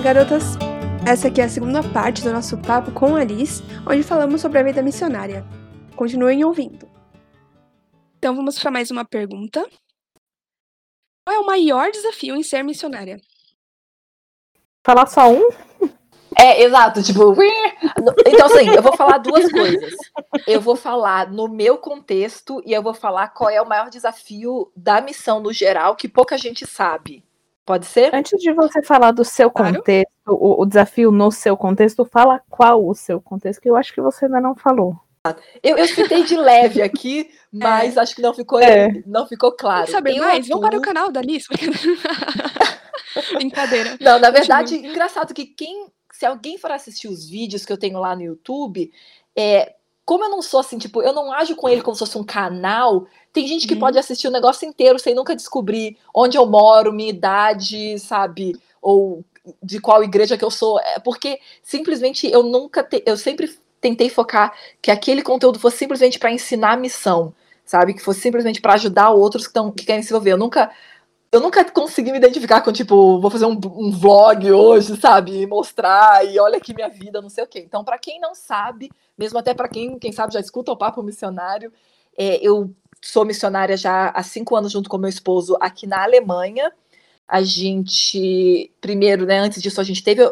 Garotas! Essa aqui é a segunda parte do nosso papo com a Alice, onde falamos sobre a vida missionária. Continuem ouvindo. Então vamos para mais uma pergunta. Qual é o maior desafio em ser missionária? Falar só um? É, exato, tipo. Então, assim, eu vou falar duas coisas. Eu vou falar no meu contexto e eu vou falar qual é o maior desafio da missão no geral, que pouca gente sabe. Pode ser? Antes de você falar do seu claro. contexto, o, o, desafio no seu contexto, fala qual o seu contexto, que eu acho que você ainda não falou. Eu, eu citei de leve aqui, mas é. acho que não ficou, é. não ficou claro. Saber mais? Vamos para o canal da Alice. Brincadeira. Não, na verdade, Continua. engraçado que quem se alguém for assistir os vídeos que eu tenho lá no YouTube, é, como eu não sou assim, tipo, eu não ajo com ele como se fosse um canal, tem gente que uhum. pode assistir o negócio inteiro sem nunca descobrir onde eu moro, minha idade, sabe? Ou de qual igreja que eu sou. É porque simplesmente eu nunca. Te, eu sempre tentei focar que aquele conteúdo fosse simplesmente para ensinar a missão, sabe? Que fosse simplesmente para ajudar outros que, tão, que querem se envolver. Eu nunca eu nunca consegui me identificar com, tipo, vou fazer um, um vlog hoje, sabe? E mostrar, e olha aqui minha vida, não sei o quê. Então, para quem não sabe, mesmo até para quem, quem sabe, já escuta o Papo Missionário, é, eu sou missionária já há cinco anos junto com meu esposo aqui na Alemanha. A gente, primeiro, né, antes disso, a gente teve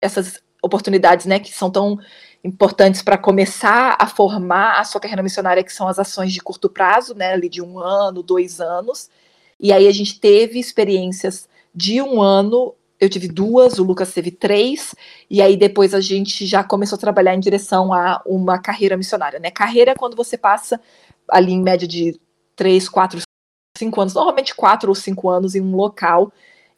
essas oportunidades, né, que são tão importantes para começar a formar a sua carreira missionária, que são as ações de curto prazo, né, ali de um ano, dois anos. E aí a gente teve experiências de um ano, eu tive duas, o Lucas teve três, e aí depois a gente já começou a trabalhar em direção a uma carreira missionária, né? Carreira é quando você passa ali em média de três, quatro, cinco anos, normalmente quatro ou cinco anos em um local,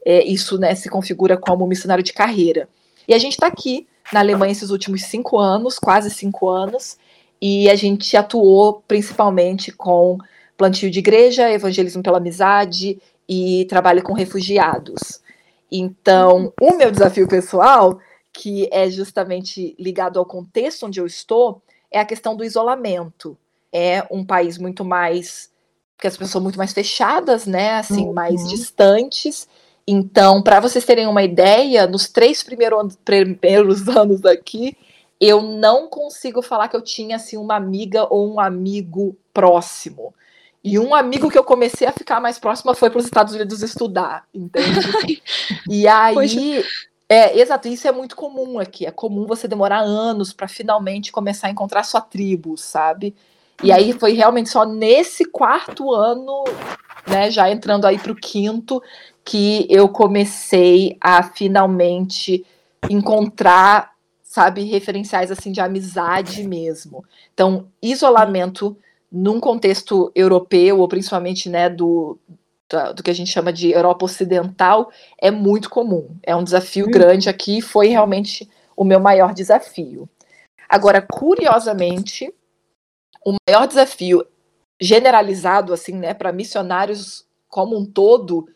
é, isso né, se configura como missionário de carreira. E a gente está aqui na Alemanha esses últimos cinco anos, quase cinco anos, e a gente atuou principalmente com plantio de igreja, evangelismo pela amizade e trabalho com refugiados. Então, o meu desafio pessoal, que é justamente ligado ao contexto onde eu estou, é a questão do isolamento. É um país muito mais que as pessoas são muito mais fechadas, né? Assim, uhum. mais distantes. Então, para vocês terem uma ideia, nos três primeiros, primeiros anos aqui, eu não consigo falar que eu tinha assim uma amiga ou um amigo próximo. E um amigo que eu comecei a ficar mais próxima foi para os Estados Unidos estudar, entende? e aí. Poxa. É, exato, isso é muito comum aqui. É comum você demorar anos para finalmente começar a encontrar sua tribo, sabe? E aí foi realmente só nesse quarto ano, né, já entrando aí para o quinto, que eu comecei a finalmente encontrar, sabe, referenciais assim de amizade mesmo. Então, isolamento num contexto europeu, ou principalmente né, do, do que a gente chama de Europa Ocidental, é muito comum. É um desafio hum. grande aqui, foi realmente o meu maior desafio. Agora, curiosamente, o maior desafio generalizado assim, né, para missionários como um todo,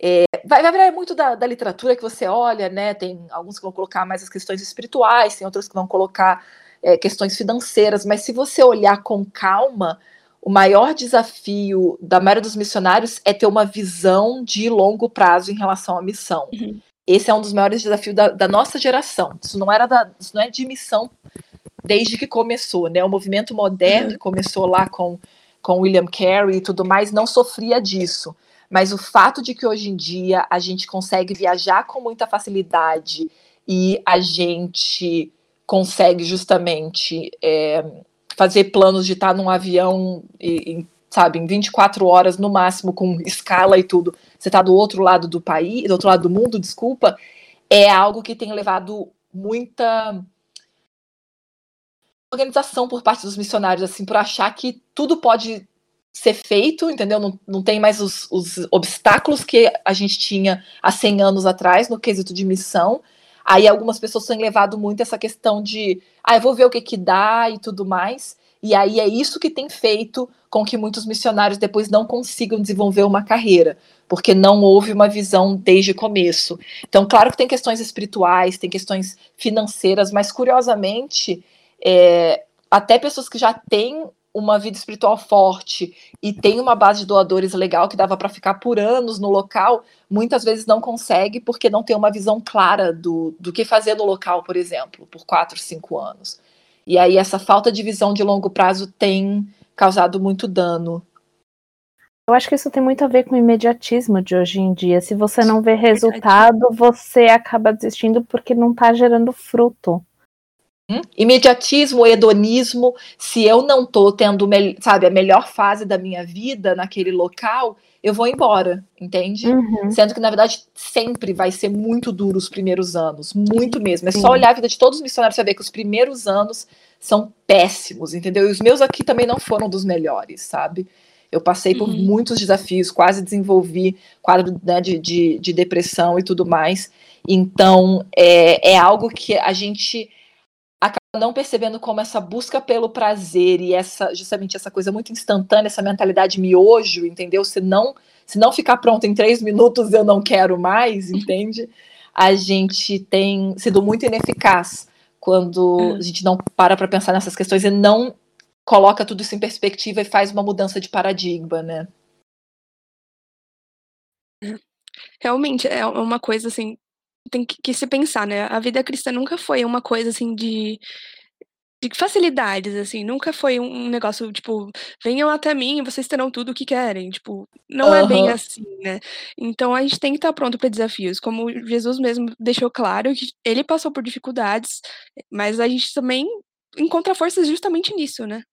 é, vai, vai variar muito da, da, literatura que você olha, né? Tem alguns que vão colocar mais as questões espirituais, tem outros que vão colocar é, questões financeiras, mas se você olhar com calma, o maior desafio da maioria dos missionários é ter uma visão de longo prazo em relação à missão. Uhum. Esse é um dos maiores desafios da, da, nossa geração. Isso não era da, isso não é de missão desde que começou, né? O movimento moderno uhum. que começou lá com com William Carey e tudo mais não sofria disso. Mas o fato de que hoje em dia a gente consegue viajar com muita facilidade e a gente consegue justamente é, fazer planos de estar num avião, e, sabe, em 24 horas no máximo, com escala e tudo, você está do outro lado do país, do outro lado do mundo, desculpa, é algo que tem levado muita organização por parte dos missionários, assim, por achar que tudo pode ser feito, entendeu? Não, não tem mais os, os obstáculos que a gente tinha há 100 anos atrás no quesito de missão, Aí algumas pessoas têm levado muito essa questão de, ah, eu vou ver o que que dá e tudo mais. E aí é isso que tem feito com que muitos missionários depois não consigam desenvolver uma carreira, porque não houve uma visão desde o começo. Então, claro que tem questões espirituais, tem questões financeiras, mas curiosamente, é, até pessoas que já têm uma vida espiritual forte e tem uma base de doadores legal que dava para ficar por anos no local, muitas vezes não consegue porque não tem uma visão clara do, do que fazer no local, por exemplo, por quatro, cinco anos. E aí essa falta de visão de longo prazo tem causado muito dano. Eu acho que isso tem muito a ver com o imediatismo de hoje em dia. Se você não vê resultado, você acaba desistindo porque não está gerando fruto. Hum? Imediatismo, hedonismo, se eu não tô tendo, sabe, a melhor fase da minha vida naquele local, eu vou embora, entende? Uhum. Sendo que, na verdade, sempre vai ser muito duro os primeiros anos, muito mesmo. É Sim. só olhar a vida de todos os missionários para ver que os primeiros anos são péssimos, entendeu? E os meus aqui também não foram dos melhores, sabe? Eu passei por uhum. muitos desafios, quase desenvolvi quadro né, de, de, de, depressão e tudo mais. Então, é, é algo que a gente não percebendo como essa busca pelo prazer e essa justamente essa coisa muito instantânea, essa mentalidade miojo, entendeu? Se não, se não ficar pronto em três minutos, eu não quero mais, entende? A gente tem sido muito ineficaz quando uhum. a gente não para para pensar nessas questões e não coloca tudo isso em perspectiva e faz uma mudança de paradigma, né? Realmente, é uma coisa assim, tem que, que, se pensar, né? A vida cristã nunca foi uma coisa assim de, de facilidades, assim, nunca foi um negócio, tipo, venham até mim e vocês terão tudo o que querem. Tipo, não uhum. é bem assim, né? Então a gente tem que estar pronto para desafios. Como Jesus mesmo deixou claro que ele passou por dificuldades, mas a gente também encontra forças justamente nisso, né?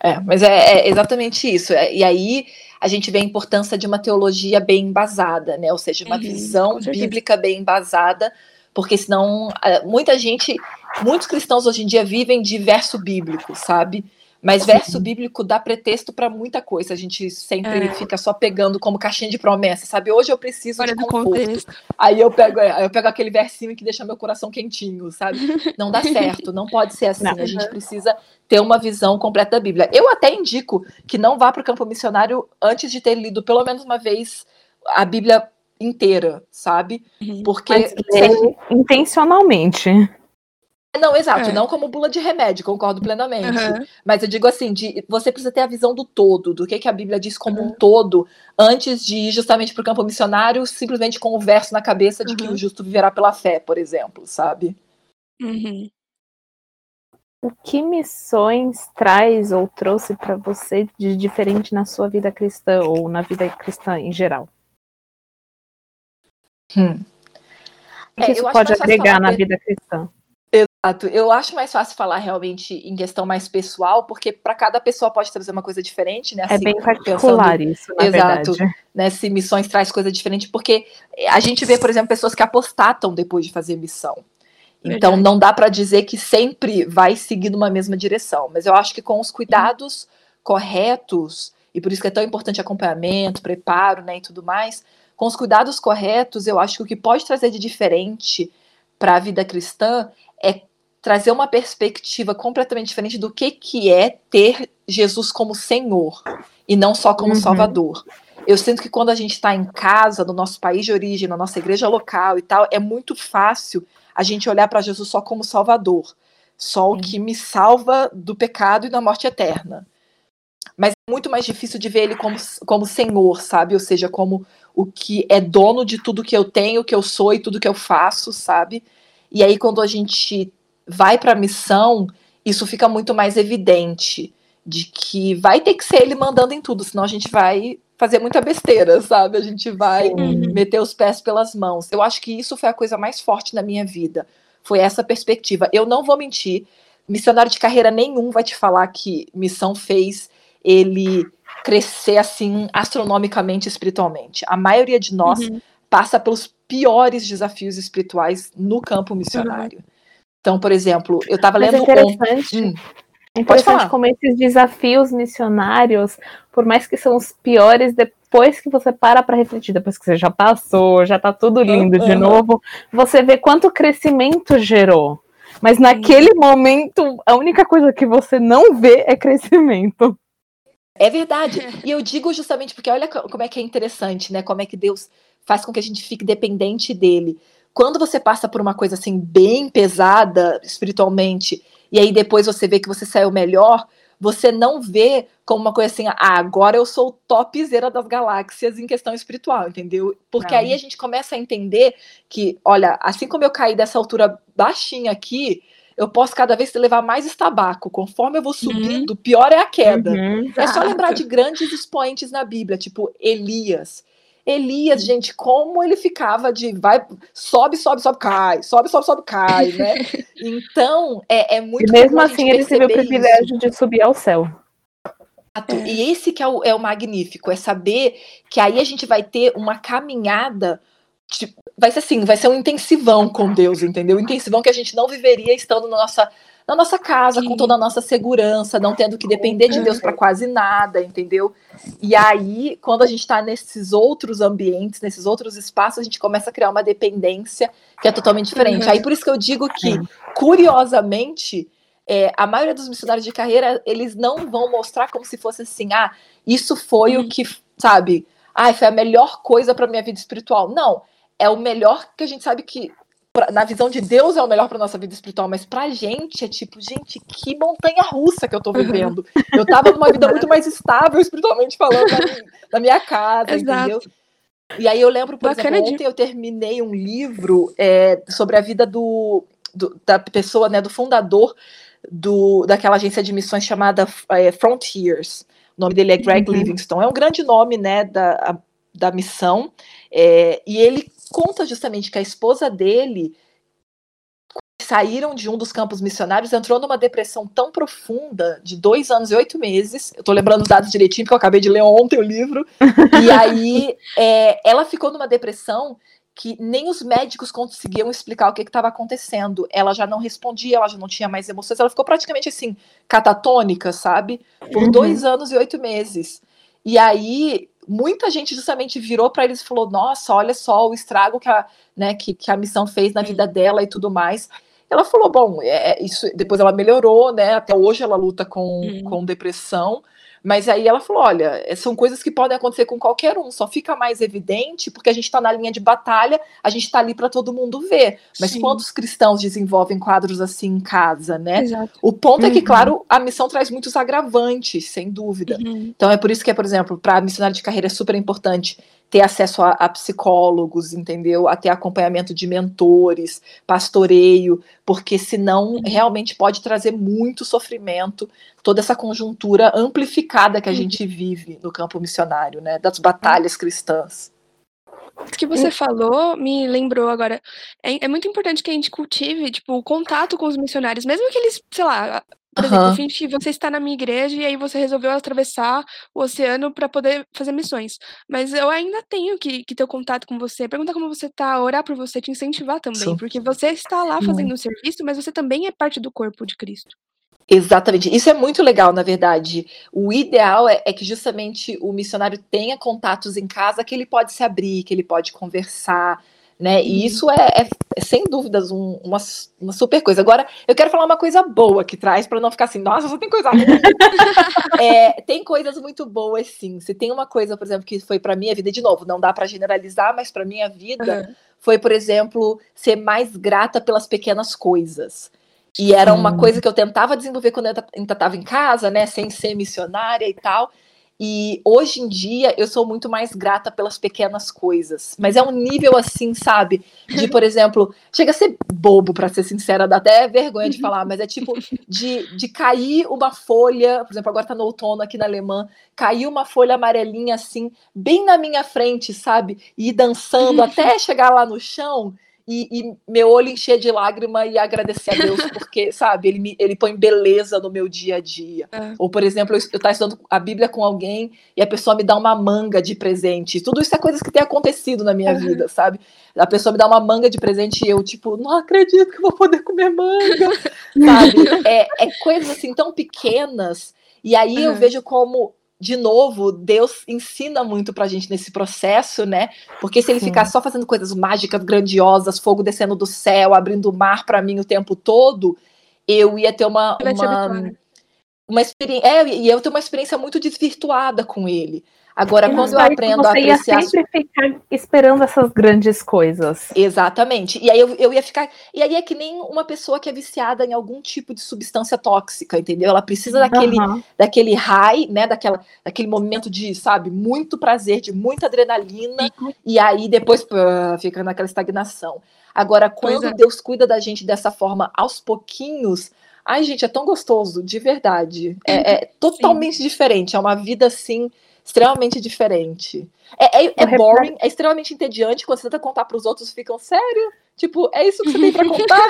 É, mas é, é, exatamente isso. É, e aí a gente vê a importância de uma teologia bem embasada, né? Ou seja, uma uhum, visão bíblica bem embasada, porque senão muita gente, muitos cristãos hoje em dia vivem de verso bíblico, sabe? Mas verso bíblico dá pretexto para muita coisa. A gente sempre é. fica só pegando como caixinha de promessa, sabe? Hoje eu preciso Fora de conforto. Aí eu pego, é, eu pego aquele versinho que deixa meu coração quentinho, sabe? Não dá certo, não pode ser assim. Não. A gente precisa ter uma visão completa da Bíblia. Eu até indico que não vá para o campo missionário antes de ter lido pelo menos uma vez a Bíblia inteira, sabe? Uhum. Porque intencionalmente. Não, exato, é. não como bula de remédio, concordo plenamente. Uhum. Mas eu digo assim, de, você precisa ter a visão do todo, do que, que a Bíblia diz como uhum. um todo, antes de ir justamente para o campo missionário, simplesmente com o verso na cabeça de uhum. que o justo viverá pela fé, por exemplo, sabe? Uhum. O que missões traz ou trouxe para você de diferente na sua vida cristã ou na vida cristã em geral? Hum. O que é, isso pode agregar na vida cristã? Exato. Eu acho mais fácil falar realmente em questão mais pessoal, porque para cada pessoa pode trazer uma coisa diferente, né? É assim, é bem particular pensando, isso, na Exato. Verdade. Né, se missões traz coisa diferente, porque a gente vê, por exemplo, pessoas que apostatam depois de fazer missão. Então verdade. não dá para dizer que sempre vai seguir numa mesma direção, mas eu acho que com os cuidados corretos, e por isso que é tão importante acompanhamento, preparo, né, e tudo mais, com os cuidados corretos, eu acho que o que pode trazer de diferente para a vida cristã é trazer uma perspectiva completamente diferente do que, que é ter Jesus como Senhor e não só como uhum. Salvador. Eu sinto que quando a gente está em casa, no nosso país de origem, na nossa igreja local e tal, é muito fácil a gente olhar para Jesus só como Salvador, só o que me salva do pecado e da morte eterna. Mas é muito mais difícil de ver ele como, como Senhor, sabe? Ou seja, como o que é dono de tudo que eu tenho, que eu sou e tudo que eu faço, sabe? E aí, quando a gente vai para a missão, isso fica muito mais evidente de que vai ter que ser ele mandando em tudo, senão a gente vai fazer muita besteira, sabe? A gente vai uhum. meter os pés pelas mãos. Eu acho que isso foi a coisa mais forte na minha vida. Foi essa perspectiva. Eu não vou mentir, missionário de carreira nenhum vai te falar que missão fez ele crescer assim astronomicamente espiritualmente. A maioria de nós uhum. passa pelos piores desafios espirituais no campo missionário. Uhum. Então, por exemplo, eu estava lendo. É interessante. Hum. É interessante como esses desafios missionários, por mais que são os piores, depois que você para para refletir, depois que você já passou, já tá tudo lindo uhum. de novo, você vê quanto crescimento gerou. Mas naquele momento, a única coisa que você não vê é crescimento. É verdade. E eu digo justamente porque olha como é que é interessante, né? Como é que Deus faz com que a gente fique dependente dele quando você passa por uma coisa assim bem pesada espiritualmente e aí depois você vê que você saiu melhor, você não vê como uma coisa assim, ah, agora eu sou topzera das galáxias em questão espiritual, entendeu? Porque não. aí a gente começa a entender que, olha, assim como eu caí dessa altura baixinha aqui, eu posso cada vez levar mais estabaco. Conforme eu vou uhum. subindo, uhum. pior é a queda. Uhum, é só lembrar de grandes expoentes na Bíblia, tipo Elias. Elias, gente, como ele ficava de vai, sobe, sobe, sobe, cai, sobe, sobe, sobe, cai, né? Então, é, é muito E mesmo assim, ele teve o privilégio isso. de subir ao céu. E esse que é o, é o magnífico, é saber que aí a gente vai ter uma caminhada Tipo, vai ser assim, vai ser um intensivão com Deus, entendeu? Um intensivão que a gente não viveria estando na nossa, na nossa casa, Sim. com toda a nossa segurança, não tendo que depender de Deus para quase nada, entendeu? E aí, quando a gente está nesses outros ambientes, nesses outros espaços, a gente começa a criar uma dependência que é totalmente diferente. Uhum. Aí por isso que eu digo que, curiosamente, é, a maioria dos missionários de carreira, eles não vão mostrar como se fosse assim, ah, isso foi uhum. o que, sabe, ah, foi a melhor coisa para minha vida espiritual. Não, é o melhor que a gente sabe que pra, na visão de Deus é o melhor para nossa vida espiritual, mas pra gente é tipo, gente, que montanha russa que eu tô vivendo. Eu tava numa vida muito mais estável espiritualmente falando na minha, na minha casa, Exato. entendeu? E aí eu lembro, por Bacana exemplo, ontem de... eu terminei um livro é, sobre a vida do, do, da pessoa, né, do fundador do, daquela agência de missões chamada é, Frontiers. O nome dele é Greg uhum. Livingston. É um grande nome, né, da, da missão. É, e ele conta justamente que a esposa dele saíram de um dos campos missionários, entrou numa depressão tão profunda de dois anos e oito meses. Eu tô lembrando os dados direitinho, porque eu acabei de ler ontem o livro. e aí é, ela ficou numa depressão que nem os médicos conseguiam explicar o que estava acontecendo. Ela já não respondia, ela já não tinha mais emoções, ela ficou praticamente assim, catatônica, sabe? Por uhum. dois anos e oito meses. E aí muita gente justamente virou para eles e falou: Nossa, olha só o estrago que a, né, que, que a missão fez na vida dela e tudo mais. Ela falou: Bom, é, é isso. Depois ela melhorou, né? Até hoje ela luta com, hum. com depressão. Mas aí ela falou: olha, é, são coisas que podem acontecer com qualquer um, só fica mais evidente porque a gente está na linha de batalha, a gente está ali para todo mundo ver. Mas Sim. quantos cristãos desenvolvem quadros assim em casa, né? Exato. O ponto uhum. é que, uhum. claro, a missão traz muitos agravantes, sem dúvida. Uhum. Então é por isso que, por exemplo, para a missionária de carreira é super importante ter acesso a, a, psicólogos, entendeu? A ter acompanhamento de mentores, pastoreio, porque senão realmente pode trazer muito sofrimento, toda essa conjuntura amplificada que a uhum. gente vive no campo missionário, né? Das batalhas cristãs. O que você falou me lembrou agora. É, é, muito importante que a gente cultive, tipo, o contato com os missionários, mesmo que eles, sei lá, por uhum. exemplo, finge que você está na minha igreja e aí você resolveu atravessar o oceano para poder fazer missões. Mas eu ainda tenho que, que ter o contato com você, perguntar como você está, orar por você, te incentivar também. Sim. Porque você está lá fazendo o serviço, mas você também é parte do corpo de Cristo. Exatamente. Isso é muito legal, na verdade. O ideal é, é, que justamente o missionário tenha contatos em casa que ele pode se abrir, que ele pode conversar, né? E uhum. isso é, é, é sem dúvidas um, uma, uma, super coisa. Agora, eu quero falar uma coisa boa que traz para não ficar assim, nossa, só tem coisa é, tem coisas muito boas, sim. Se tem uma coisa, por exemplo, que foi para minha vida de novo, não dá para generalizar, mas para minha vida uhum. foi, por exemplo, ser mais grata pelas pequenas coisas. E era uma coisa que eu tentava desenvolver quando eu ainda estava em casa, né, sem ser missionária e tal. E hoje em dia eu sou muito mais grata pelas pequenas coisas. Mas é um nível assim, sabe? De, por exemplo, chega a ser bobo, para ser sincera, dá até vergonha de falar, mas é tipo de, de cair uma folha, por exemplo, agora tá no outono aqui na Alemã, caiu uma folha amarelinha assim, bem na minha frente, sabe? E ir dançando até chegar lá no chão e, e, meu olho encher de lágrima e agradecer a Deus, porque, sabe, ele, me, ele põe beleza no meu dia a dia. É. Ou, por exemplo, eu estou tá estudando a Bíblia com alguém e a pessoa me dá uma manga de presente. Tudo isso é coisas que tem acontecido na minha uhum. vida, sabe? A pessoa me dá uma manga de presente e eu, tipo, não acredito que eu vou poder comer manga, sabe? É, é coisas assim tão pequenas. E aí uhum. eu vejo como de novo, Deus ensina muito pra gente nesse processo, né? Porque se ele Sim. ficar só fazendo coisas mágicas, grandiosas, fogo descendo do céu, abrindo o mar para mim o tempo todo, eu ia ter uma, uma uma experiência. É, e eu tenho uma experiência muito desvirtuada com ele. Agora, quando eu aprendo você a apreciar. Ia sempre ficar esperando essas grandes coisas. Exatamente. E aí eu, eu ia ficar. E aí é que nem uma pessoa que é viciada em algum tipo de substância tóxica, entendeu? Ela precisa daquele, uhum. daquele high, né? Daquela, daquele momento de, sabe, muito prazer, de muita adrenalina, e aí depois pô, fica naquela estagnação. Agora, quando é. Deus cuida da gente dessa forma aos pouquinhos, ai, gente, é tão gostoso, de verdade. É, é totalmente Sim. diferente. É uma vida assim extremamente diferente. É, é, é boring, é extremamente entediante quando você tenta contar para os outros, ficam sério. Tipo, é isso que você tem para contar?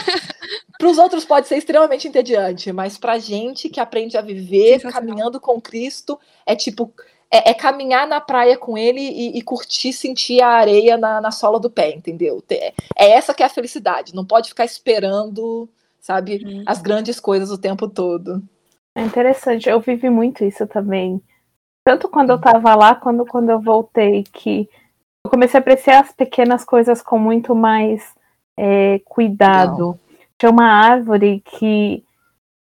para os outros pode ser extremamente entediante, mas pra gente que aprende a viver caminhando com Cristo, é tipo, é, é, caminhar na praia com ele e, e curtir, sentir a areia na, na, sola do pé, entendeu? É, é essa que é a felicidade. Não pode ficar esperando, sabe, uhum. as grandes coisas o tempo todo. É interessante, eu vivi muito isso também. Tanto quando eu tava lá, quando quando eu voltei, que eu comecei a apreciar as pequenas coisas com muito mais é, cuidado. Não. Tinha uma árvore que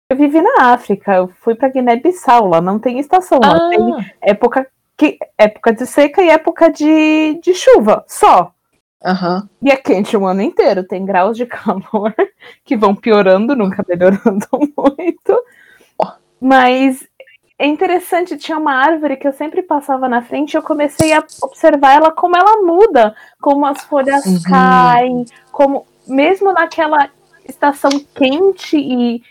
eu vivi na África, eu fui para Guiné-Bissau, lá não tem estação, ah. lá tem época que época de seca e época de, de chuva, só. Uhum. E é quente o ano inteiro, tem graus de calor que vão piorando, nunca melhorando muito. Mas é interessante, tinha uma árvore que eu sempre passava na frente e eu comecei a observar ela como ela muda, como as folhas uhum. caem, como mesmo naquela estação quente e,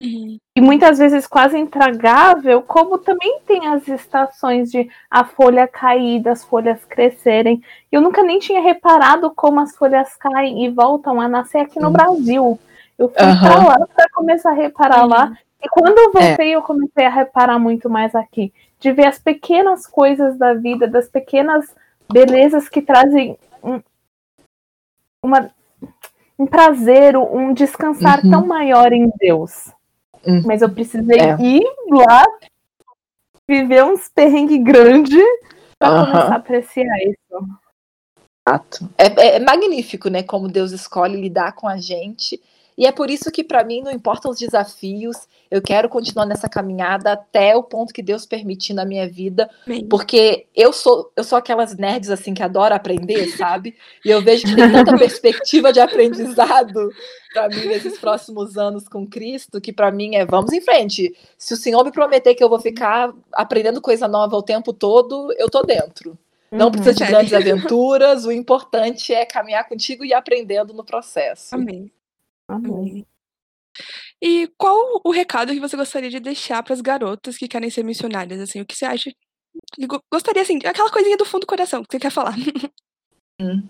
uhum. e muitas vezes quase intragável, como também tem as estações de a folha cair, das folhas crescerem. Eu nunca nem tinha reparado como as folhas caem e voltam a nascer aqui no uhum. Brasil. Eu fui uhum. pra lá para começar a reparar lá uhum. E quando eu voltei, é. eu comecei a reparar muito mais aqui. De ver as pequenas coisas da vida, das pequenas belezas que trazem um, uma, um prazer, um descansar uhum. tão maior em Deus. Uhum. Mas eu precisei é. ir lá, viver uns perrengues grandes para uhum. começar a apreciar isso. Exato. É, é, magnífico, né? Como Deus escolhe lidar com a gente e é por isso que, para mim, não importam os desafios, eu quero continuar nessa caminhada até o ponto que Deus permitir na minha vida, Bem. porque eu sou, eu sou aquelas nerds assim que adora aprender, sabe? E eu vejo que tem tanta perspectiva de aprendizado para mim nesses próximos anos com Cristo, que para mim é vamos em frente. Se o Senhor me prometer que eu vou ficar aprendendo coisa nova o tempo todo, eu tô dentro. Não uhum, precisa de grandes aventuras, o importante é caminhar contigo e aprendendo no processo. Amém. Amém. E qual o recado que você gostaria de deixar para as garotas que querem ser missionárias, assim, o que você acha? Gostaria, assim, aquela coisinha do fundo do coração que você quer falar. Hum.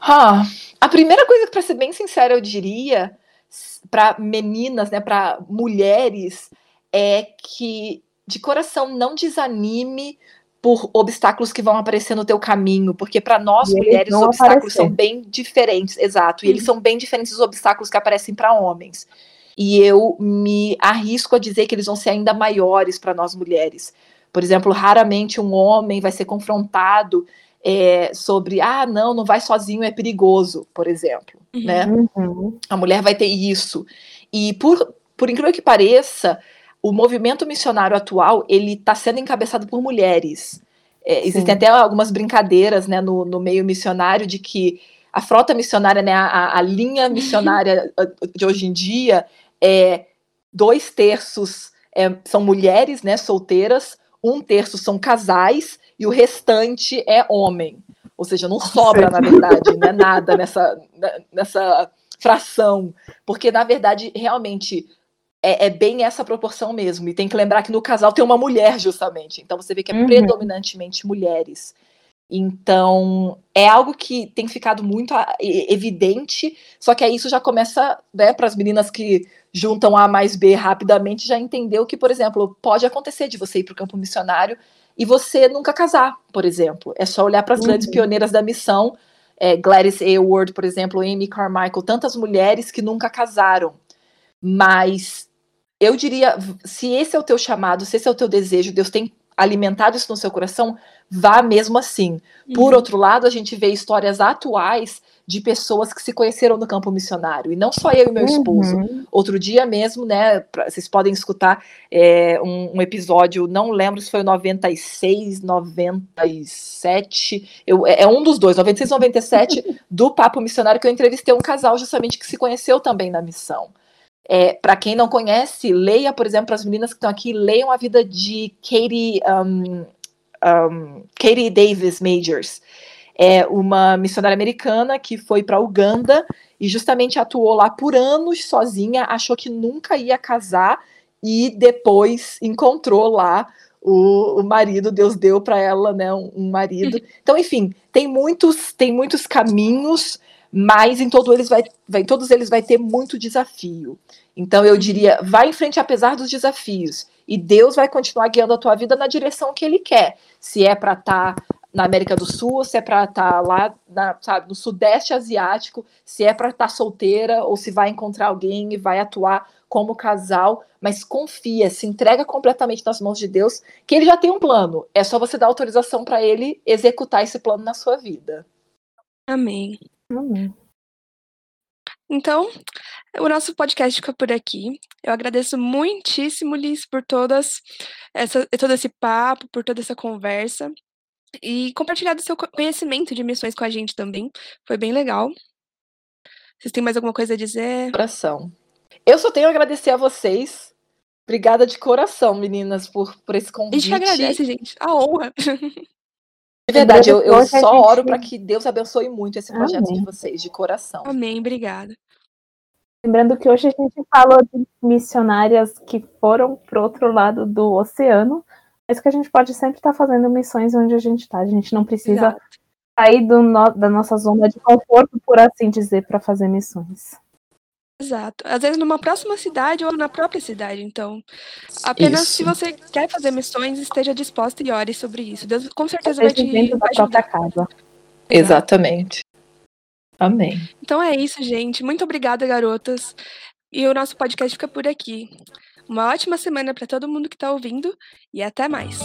Ah, a primeira coisa que, para ser bem sincera, eu diria para meninas, né, para mulheres, é que de coração não desanime por obstáculos que vão aparecer no teu caminho, porque para nós e mulheres os obstáculos aparecer. são bem diferentes, exato, e eles são bem diferentes dos obstáculos que aparecem para homens. E eu me arrisco a dizer que eles vão ser ainda maiores para nós mulheres. Por exemplo, raramente um homem vai ser confrontado é, sobre, ah, não, não vai sozinho, é perigoso, por exemplo, uhum. né? Uhum. A mulher vai ter isso. E por, por incrível que pareça, o movimento missionário atual ele está sendo encabeçado por mulheres. É, existem até algumas brincadeiras né, no, no, meio missionário de que a frota missionária, né, a, a linha missionária de hoje em dia, é dois terços é, são mulheres né, solteiras, um terço são casais e o restante é homem. Ou seja, não sobra, na verdade, né, nada nessa, nessa fração. Porque, na verdade, realmente é, é, bem essa proporção mesmo. E tem que lembrar que no casal tem uma mulher, justamente. Então você vê que é uhum. predominantemente mulheres. Então, é algo que tem ficado muito evidente, só que aí isso já começa, né, para as meninas que juntam A mais B rapidamente, já entendeu que, por exemplo, pode acontecer de você ir para o campo missionário e você nunca casar, por exemplo. É só olhar para as uhum. grandes pioneiras da missão, é, Gladys Aylward, por exemplo, Amy Carmichael, tantas mulheres que nunca casaram. Mas eu diria, se esse é o teu chamado, se esse é o teu desejo, Deus tem alimentado isso no seu coração, vá mesmo assim. Uhum. Por outro lado, a gente vê histórias atuais de pessoas que se conheceram no campo missionário, e não só eu e meu esposo. Uhum. Outro dia mesmo, né, pra, vocês podem escutar é, um, um, episódio, não lembro se foi 96, 97, eu, é, é um dos dois, 96, 97, do Papo Missionário, que eu entrevistei um casal justamente que se conheceu também na missão. É, para quem não conhece, leia, por exemplo, as meninas que estão aqui, leiam a vida de Katie, um, um, Katie Davis Majors. É uma missionária americana que foi para Uganda e justamente atuou lá por anos sozinha, achou que nunca ia casar e depois encontrou lá o, o marido, Deus deu para ela, né, um, um marido. Então, enfim, tem muitos, tem muitos caminhos mas em, todo eles vai, em todos eles vai ter muito desafio. Então eu diria, vai em frente apesar dos desafios, e Deus vai continuar guiando a tua vida na direção que Ele quer. Se é para estar tá na América do Sul, se é para estar tá lá na, sabe, no Sudeste Asiático, se é para estar tá solteira ou se vai encontrar alguém e vai atuar como casal, mas confia, se entrega completamente nas mãos de Deus, que Ele já tem um plano. É só você dar autorização para Ele executar esse plano na sua vida. Amém. Então, o nosso podcast fica por aqui. Eu agradeço muitíssimo, Liz, por todas essa, todo esse papo, por toda essa conversa e compartilhar do seu conhecimento de missões com a gente também. Foi bem legal. Vocês têm mais alguma coisa a dizer? Coração. Eu só tenho a agradecer a vocês. Obrigada de coração, meninas, por, por esse convite. A gente agradece, gente. A honra. De verdade, eu, eu só gente... oro para que Deus abençoe muito esse projeto Amém. de vocês, de coração. Amém, obrigada. Lembrando que hoje a gente falou de missionárias que foram para o outro lado do oceano, mas que a gente pode sempre estar tá fazendo missões onde a gente está. A gente não precisa Exato. sair do no, da nossa zona de conforto, por assim dizer, para fazer missões. Exato. Às vezes numa próxima cidade ou na própria cidade. Então, apenas isso. se você quer fazer missões, esteja disposta e ore sobre isso. Deus com certeza vai te dentro da própria casa. Exatamente. Amém. Então é isso, gente. Muito obrigada, garotas. E o nosso podcast fica por aqui. Uma ótima semana para todo mundo que está ouvindo e até mais.